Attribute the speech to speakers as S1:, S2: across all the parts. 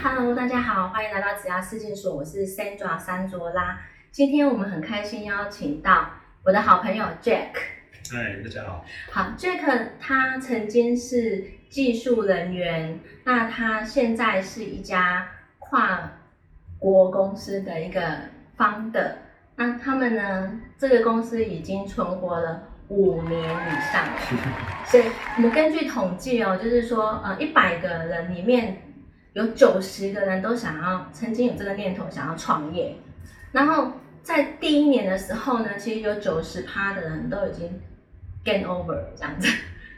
S1: Hello，大家好，欢迎来到子牙事件所，我是 Sandra 三卓拉。今天我们很开心邀请到我的好朋友 Jack。
S2: 嗨，大家好。
S1: 好，Jack 他曾经是技术人员，那他现在是一家跨国公司的一个 founder。那他们呢，这个公司已经存活了五年以上了。所以我们根据统计哦，就是说，呃，一百个人里面有九十个人都想要曾经有这个念头想要创业，然后在第一年的时候呢，其实有九十趴的人都已经 gain over 这样子，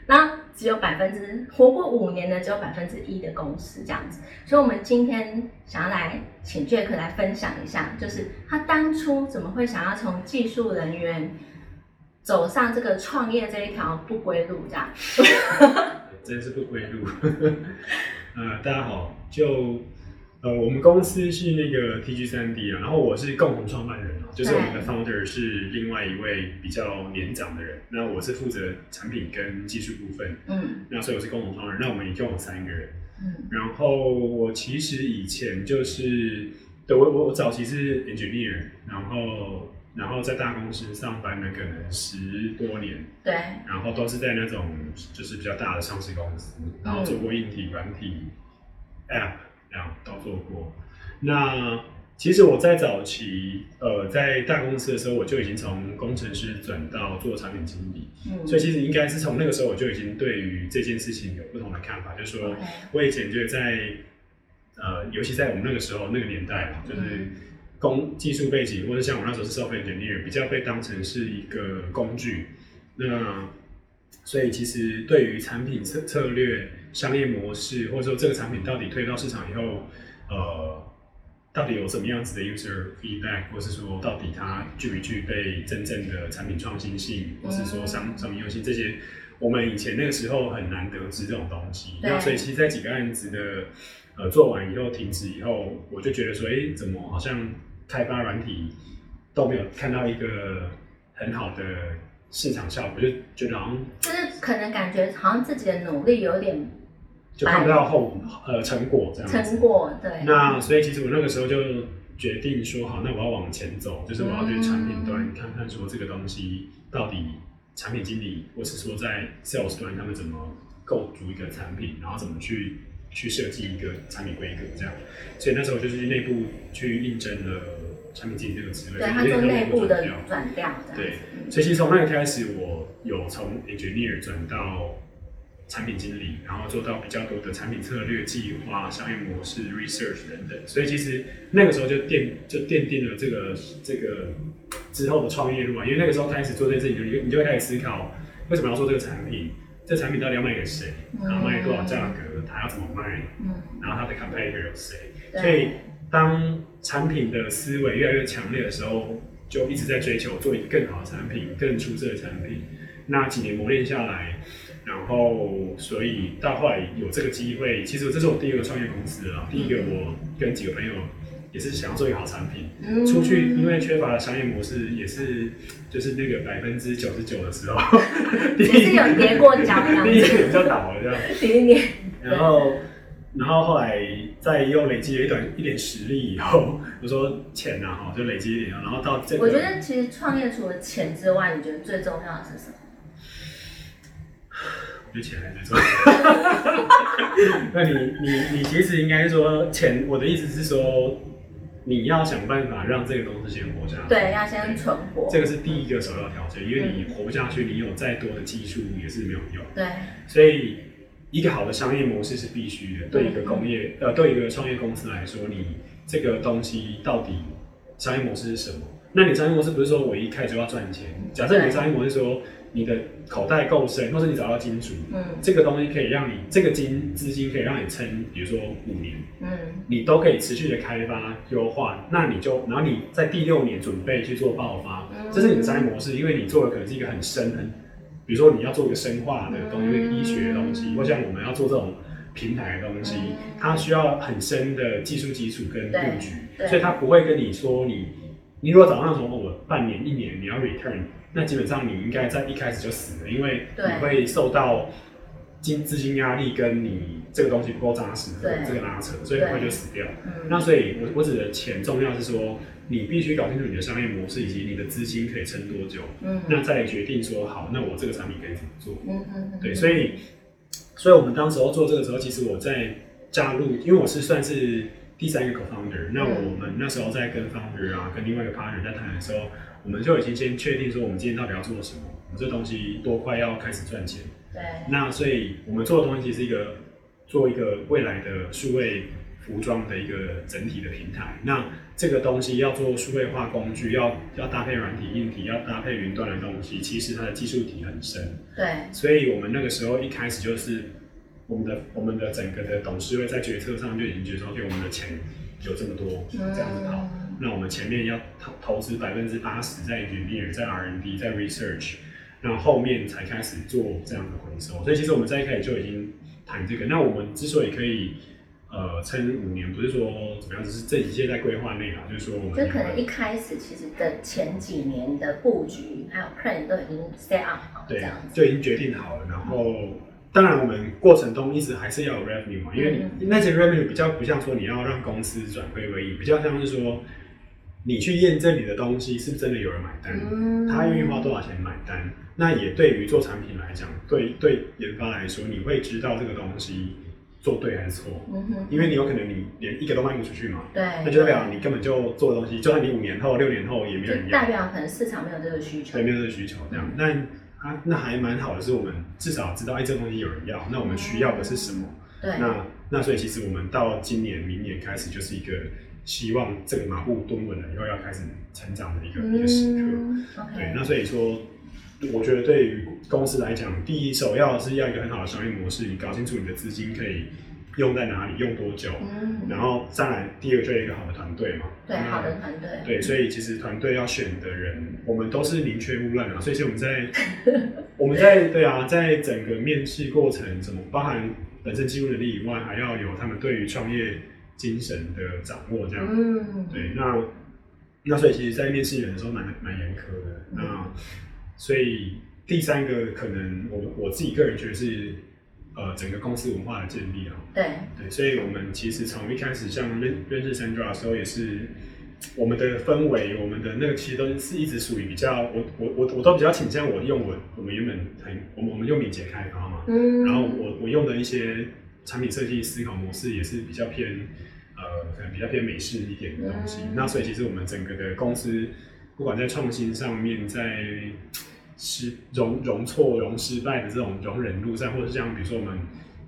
S1: 那只有百分之活过五年的只有百分之一的公司这样子，所以我们今天想要来请 Jack 来分享一下，就是他当初怎么会想要从技术人员走上这个创业这一条不归路这样。
S2: 真是不归路。呃，大家好，就呃，我们公司是那个 TG 三 D 啊，然后我是共同创办人啊，就是我们的 founder 是另外一位比较年长的人，那我是负责产品跟技术部分，
S1: 嗯。
S2: 那所以我是共同创办人，那我们一共有三个人。
S1: 嗯。
S2: 然后我其实以前就是，对我我我早期是 engineer，然后然后在大公司上班了可能十多年，
S1: 对，
S2: 然后都是在那种就是比较大的上市公司，然后做过硬体、软体、App，然后都做过。那其实我在早期，呃，在大公司的时候，我就已经从工程师转到做产品经理，
S1: 嗯，
S2: 所以其实应该是从那个时候我就已经对于这件事情有不同的看法，就是说我以前就在，呃，尤其在我们那个时候那个年代嘛，就是
S1: 嗯
S2: 工技术背景，或者像我那时候是 software engineer，比较被当成是一个工具。那所以其实对于产品策策略、商业模式，或者说这个产品到底推到市场以后，呃，到底有什么样子的 user feedback，或是说到底它具不具备真正的产品创新性，或是说商商品优性这些，我们以前那个时候很难得知这种东西。那所以其实，在几个案子的呃做完以后停止以后，我就觉得说，哎、怎么好像开发软体都没有看到一个很好的市场效果，就觉得好像
S1: 就是可能感觉好像自己的努力有点
S2: 就看不到后呃成果这样子。
S1: 成果，对，
S2: 那所以其实我那个时候就决定说，好，那我要往前走，就是我要去产品端看看说这个东西到底产品经理或是说在 sales 端他们怎么构筑一个产品，然后怎么去去设计一个产品规格这样。所以那时候就是内部去应征了产品经理这个职位，
S1: 对他做内部的
S2: 转调
S1: 转调，这样
S2: 对所以其实从那个开始，我有从 engineer 转到产品经理，然后做到比较多的产品策略、计划、商业模式、research 等等。所以其实那个时候就奠就奠定了这个这个之后的创业路啊。因为那个时候开始做这件事情，你就你就会开始思考，为什么要做这个产品？这产品到底要卖给谁？然后卖多少价格？它要怎么卖？
S1: 嗯，
S2: 然后它的 competitor 有谁？所以当产品的思维越来越强烈的时候，就一直在追求做一个更好的产品、更出色的产品。那几年磨练下来，然后所以到后来有这个机会，其实这是我第一个创业公司啊。第一个我跟几个朋友也是想要做一个好产品，
S1: 嗯
S2: 出去因为缺乏商业模式，也是就是那个百分之九十九的时候，第
S1: 其实有跌过跤这样
S2: 第一
S1: 子，
S2: 年就倒了这样。
S1: 第一年，
S2: 然后，然后后来再又累积了一点一点实力以后，我说钱呐、啊，哈，就累积一点，然后到这个，
S1: 我觉得其实创业除了钱之外，你觉得最重要的是什么？
S2: 我觉得钱还是最重要。那你你你其实应该说钱，我的意思是说，你要想办法让这个公司先活下来。
S1: 对，要先存活，
S2: 这个是第一个首要条件，因为你活不下去，你有再多的技术也是没有用。
S1: 对，
S2: 所以，一个好的商业模式是必须的。对一个工业，呃，对一个创业公司来说，你这个东西到底商业模式是什么？那你商业模式不是说我一开始就要赚钱？假设你的商业模式说你的口袋够深，或是你找到金主，
S1: 嗯。
S2: 这个东西可以让你这个金资金可以让你撑，比如说五年，
S1: 嗯，
S2: 你都可以持续的开发优化，那你就然后你在第六年准备去做爆发，
S1: 嗯。
S2: 这是你的商业模式，因为你做的可能是一个很深很，比如说你要做一个生化的东西，医学的东西，或像我们要做这种平台的东西，
S1: 嗯。
S2: 它需要很深的技术基础跟布局，所以它不会跟你说你你如果早上说哦我半年一年你要 return，那基本上你应该在一开始就死了，因为你会受到金资金压力跟你这个东西不够扎实，
S1: 对
S2: 这个拉扯，所以很快就死掉。
S1: 嗯，
S2: 那所以我我指的钱重要是说，你必须搞清楚你的商业模式以及你的资金可以撑多久，
S1: 嗯
S2: 那再决定说好，那我这个产品可以怎么做。
S1: 嗯嗯嗯，
S2: 对，所以，所以我们当时候做这个时候，其实我在加入，因为我是算是第三个 co-founder，那我们那时候在跟 founder 啊，跟另外一个 partner 在谈的时候，我们就已经先确定说，我们今天到底要做什么，我们这东西多快要开始赚钱。
S1: 对，
S2: 那所以我们做的东西其实是一个做一个未来的数位服装的一个整体的平台。那这个东西要做数位化工具，要要搭配软体、硬体，要搭配云端的东西，其实它的技术体很深。
S1: 对，
S2: 所以我们那个时候一开始就是我们的我们的整个的董事会在决策上就已经觉得说，对我们的钱有这么多，这样子跑，
S1: 嗯
S2: 那我们前面要投投资百分之八十在 engineer、在 R&D、在 research，那后面才开始做这样的回收。所以其实我们在一开始就已经谈这个。那我们之所以可以呃撑五年，不是说怎么样，只是这一切在规划内啊，就是说我们
S1: 这可能一开始其实的前几年的布局还有 plan 都已经 set up 好这
S2: 对就已经决定好了，然后。当然，我们过程中一直还是要有 revenue 嘛，因为你那些 revenue 比较不像说你要让公司转亏为盈，比较像是说你去验证你的东西是不是真的有人买单，
S1: 嗯
S2: 他愿意花多少钱买单。那也对于做产品来讲，对对研发来说，你会知道这个东西做对还是错，
S1: 嗯哼，
S2: 因为你有可能你连一个都卖不出去嘛，
S1: 对，
S2: 那就代表你根本就做的东西，就算你五年后、六年后也没有人要
S1: 代。表可能市场没有这个需求
S2: 对，，没有这个需求这样。但啊，那还蛮好的，是我们至少知道，哎，这东西有人要，那我们需要的是什么？
S1: 对，
S2: 那那所以其实我们到今年、明年开始，就是一个希望这个马步蹲稳了以后要开始成长的一个、一个时刻。
S1: 嗯
S2: 对那所以说，我觉得对于公司来讲，第一首要是要一个很好的商业模式，你搞清楚你的资金可以用在哪里，用多久，
S1: 嗯，
S2: 然后再来第二个就是一个好的团队嘛。
S1: 对，好的团队，
S2: 对，所以其实团队要选的人，我们都是宁缺毋滥啊。所以其实我们在我们在对啊，在整个面试过程，什么包含本身技术能力以外，还要有他们对于创业精神的掌握，这样。
S1: 嗯，
S2: 对，那那所以其实，在面试人的时候蛮蛮严苛的。
S1: 嗯
S2: 那所以第三个可能我我自己个人觉得是呃整个公司文化的建立啊。
S1: 对，
S2: 对，所以我们其实从一开始像认认识 Sandra 的时候，也是我们的氛围，我们的那个其实都是一直属于比较，我我我我都比较倾向我用我我们原本很我们我们用敏捷开发嘛，
S1: 嗯，
S2: 然后我我用的一些产品设计思考模式也是比较偏呃可能比较偏美式一点的东西，
S1: 嗯。
S2: 那所以其实我们整个的公司不管在创新上面，在失容容错容失败的这种容忍路上，或者是像比如说我们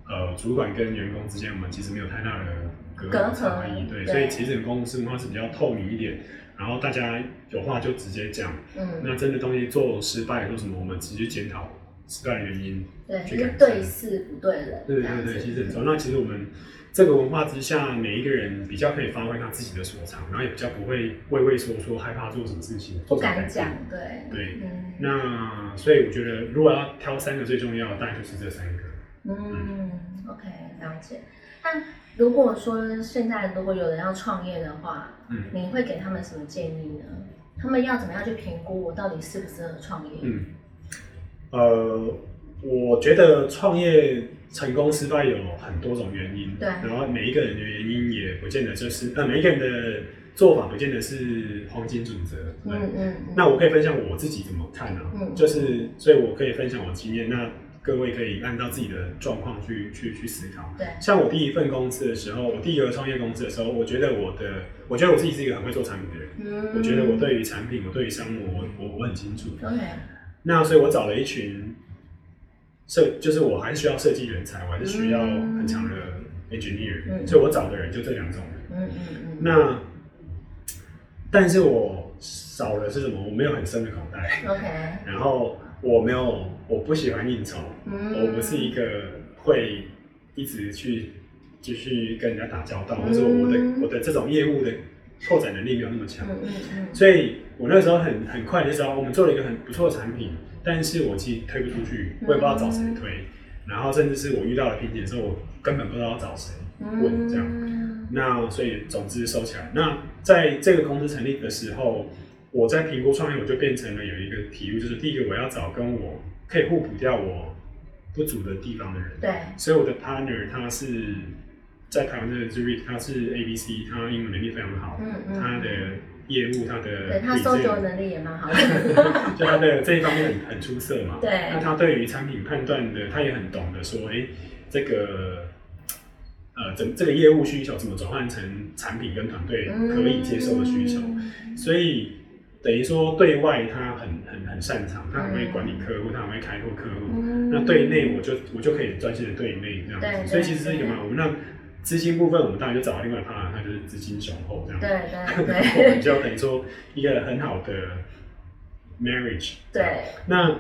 S2: 呃主管跟员工之间，我们其实没有太大的隔
S1: 隔阂
S2: 差异，对，
S1: 对
S2: 所以其实公司文化是比较透明一点，然后大家有话就直接讲，
S1: 嗯，
S2: 那真的东西做失败做什么，我们直接检讨失败的原因。
S1: 对，就是
S2: 去改善
S1: 对事不对人，
S2: 对对对，其实很重要。那其实我们这个文化之下，每一个人比较可以发挥他自己的所长，然后也比较不会畏畏缩缩，害怕做什么事情，
S1: 不敢讲，对，
S2: 对
S1: 嗯，
S2: 那所以我觉得，如果要挑三个最重要的，大概就是这三个。
S1: 嗯，OK，了解。那如果说现在如果有人要创业的话，
S2: 嗯
S1: 你会给他们什么建议呢？他们要怎么样去评估我到底适不适合创业？
S2: 嗯，呃，我觉得创业成功失败有很多种原因，
S1: 对
S2: 然后每一个人的原因也不见得就是，呃，每一个人的做法不见得是黄金准则，对。
S1: 嗯嗯，
S2: 那我可以分享我自己怎么看啊，
S1: 嗯
S2: 就是所以我可以分享我经验，那各位可以按照自己的状况去去去思考。
S1: 对，
S2: 像我第一份公司的时候，我第一个创业公司的时候，我觉得我的，我觉得我自己是一个很会做产品的人，
S1: 嗯，
S2: 我觉得我对于产品，我对于商务，我我我很清楚。
S1: OK，
S2: 那所以我找了一群设，就是我还是需要设计人才，我还是需要很强的 engineer，、
S1: 嗯
S2: 所以我找的人就这两种人。
S1: 嗯嗯嗯，
S2: 那但是我少的是什么？我没有很深的口袋。
S1: OK，
S2: 然后我没有，我不喜欢应酬，
S1: 嗯，
S2: 我不是一个会一直去继续跟人家打交道，
S1: 嗯
S2: 或者说我的我的这种业务的拓展能力没有那么强，所以我那时候很很快的时候，我们做了一个很不错的产品，但是我其实推不出去，我也不知道找谁推，然后甚至是我遇到了瓶颈的时候，我根本不知道要找谁问这样。
S1: 嗯
S2: 那所以总之收起来。那在这个公司成立的时候，我在评估创业，我就变成了有一个题目，就是第一个我要找跟我可以互补掉我不足的地方的人。
S1: 对，
S2: 所以我的 partner 他是在台湾的 Zurich，他是 ABC，他英文能力非常好，
S1: 嗯嗯，
S2: 他的业务他的
S1: 对他搜索能力也蛮好的，
S2: 就他的这一方面很很出色嘛。
S1: 对
S2: 那他对于产品判断的，他也很懂得说，哎、这个呃，怎这个业务需求怎么转换成产品跟团队可以接受的需求。
S1: 嗯
S2: 所以等于说对外他很很很擅长，他很会管理客户，他很会开拓客户。
S1: 嗯
S2: 那对内我就我就可以专心的对内这样子。所以其实是一个我们让资金部分，我们当然就找到另外一 partner，他就是资金雄厚这样。
S1: 对对
S2: 我们就等于说一个很好的 marriage。
S1: 对，
S2: 那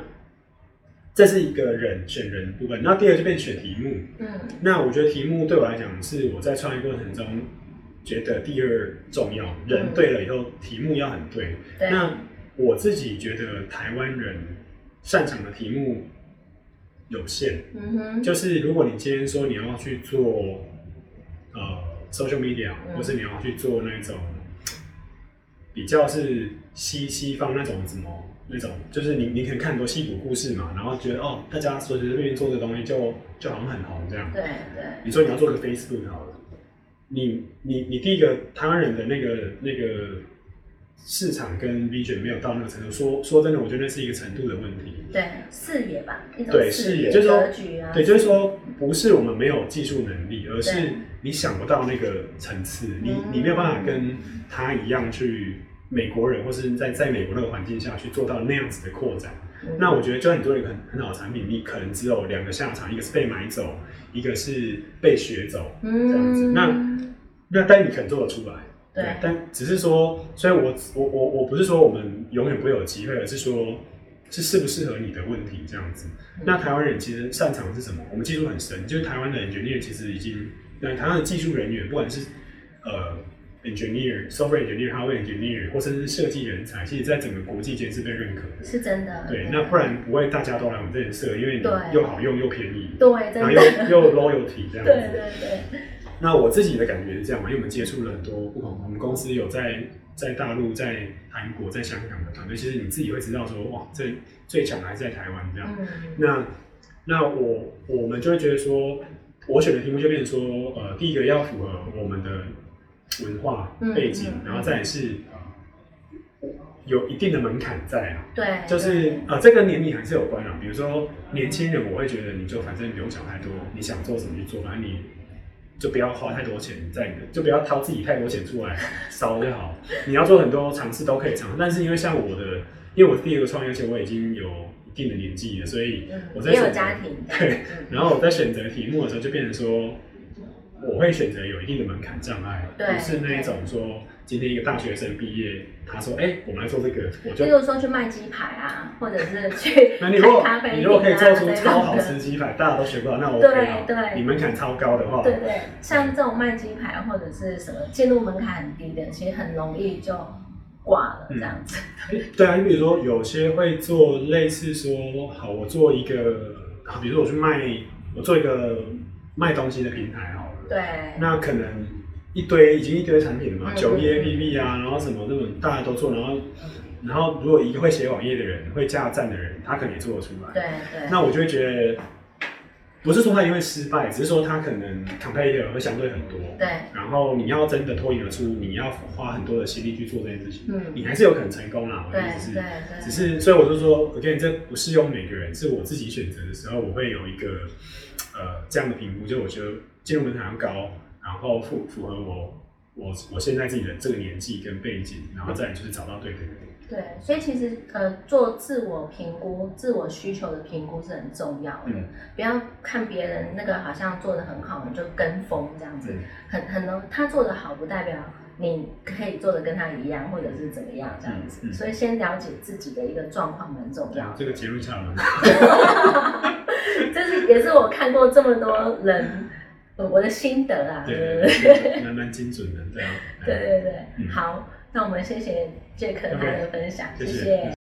S2: 这是一个人选人部分，那第二就变选题目。
S1: 嗯
S2: 那我觉得题目对我来讲是我在创业过程中觉得第二重要，人对了以后，题目要很对。
S1: 对，
S2: 那我自己觉得台湾人擅长的题目有限，
S1: 嗯哼，
S2: 就是如果你今天说你要去做呃 social media，、
S1: 嗯
S2: 或是你要去做那种比较是西西方那种什么那种，就是你你可能看很多戏骨故事嘛，然后觉得哦，大家随随便便做这东西就就好像很红这样。
S1: 对对
S2: 你说你要做个 Facebook 好了，你你你第一个台湾人的那个那个市场跟 vision 没有到那个程度，说说真的，我觉得那是一个程度的问题。
S1: 对，视野吧，一种
S2: 对
S1: 视野
S2: 就是说
S1: 格局啊，
S2: 对，就是说不是我们没有技术能力，而是你想不到那个层次，你
S1: 嗯
S2: 你没有办法跟他一样去美国人或是在在美国那个环境下去做到那样子的扩展。
S1: 嗯
S2: 那我觉得，就算你做一个很很好的产品，你可能只有两个下场，一个是被买走，一个是被学走。
S1: 嗯
S2: 这样子那那但你可能做得出来，
S1: 对
S2: 但只是说，所以我我我我不是说我们永远不会有机会，而是说是适不适合你的问题这样子。
S1: 嗯
S2: 那台湾人其实擅长是什么？我们技术很深，就是台湾的 engineer 其实已经，那台湾的技术人员，不管是呃 engineer、software engineer、hardware engineer，或甚至是设计人才，其实在整个国际间是被认可的。
S1: 是真的，
S2: 对，那不然不会大家都来我们这里设，因为你又好用又便宜，
S1: 对，
S2: 然后又，又 loyalty 这样子。
S1: 对对对，
S2: 那我自己的感觉是这样嘛，因为我们接触了很多不同，我们公司有在在大陆、在韩国、在香港的团队，其实你自己会知道说，哇，这最强还是在台湾这样。
S1: 嗯
S2: 那那我我们就会觉得说，我选的题目就变成说，呃，第一个要符合我们的文化
S1: 嗯
S2: 背景，
S1: 嗯
S2: 然后再来是有一定的门槛在啊。
S1: 对，
S2: 就是呃，这跟年龄还是有关啊。比如说年轻人，我会觉得你就反正不用想太多，你想做什么去做，反正你就不要花太多钱在你的，就不要掏自己太多钱出来烧就好。你要做很多尝试都可以尝试，但是因为像我的，因为我是第二个创业，而且我已经有一定的年纪了，所以
S1: 嗯也有
S2: 我在选择
S1: 家庭，
S2: 对，
S1: 嗯
S2: 然后我在选择题目的时候就变成说。我会选择有一定的门槛障碍，
S1: 对
S2: 不是那一种说今天一个大学生毕业，他说：“哎、我们来做这个。”我就
S1: 比如说去卖鸡排啊，或者是去
S2: 那你如果
S1: 开咖啡
S2: 你如果可以做出超好吃鸡排，大家都学不到，那 OK
S1: 对
S2: 啊。
S1: 对
S2: 你门槛超高的话，
S1: 对对，像这种卖鸡排或者是什么进入门槛很低的，其实很容易就挂了这样子。
S2: 对啊，你比如说有些会做类似说，好，我做一个，好，比如说我去卖，我做一个卖东西的平台好了，
S1: 对，
S2: 那可能一堆已经一堆产品了嘛，
S1: 嗯
S2: 九一 APP 啊，然后什么那种大家都做，然后然后如果一个会写网页的人，会架站的人，他可能也做得出来。
S1: 对对，
S2: 那我就会觉得，不是说他一定会失败，只是说他可能 competitor 会相对很多。
S1: 对，
S2: 然后你要真的脱颖而出，你要花很多的心力去做这件事情，
S1: 嗯，
S2: 你还是有可能成功啦。我的
S1: 对
S2: 意思是
S1: 对，对，
S2: 只是所以我就说，again，这不适用每个人，是我自己选择的时候，我会有一个呃这样的评估，就我觉得进入门槛要高，然后符符合我我我现在自己的这个年纪跟背景，然后再来就是找到对的人。
S1: 对，所以其实呃，做自我评估、自我需求的评估是很重要的。
S2: 嗯
S1: 不要看别人那个好像做的很好，你就跟风这样子，
S2: 嗯
S1: 很很能他做的好，不代表你可以做的跟他一样，或者是怎么样这样子。
S2: 嗯嗯
S1: 所以先了解自己的一个状况很重要的。
S2: 这个结论下来了。
S1: 这是也是我看过这么多人，呃我的心得啊。
S2: 对
S1: 对
S2: 对蛮蛮精准的，对啊。
S1: 对对对，
S2: 嗯
S1: 好，那我们谢谢杰克他的分享，
S2: 谢谢
S1: 谢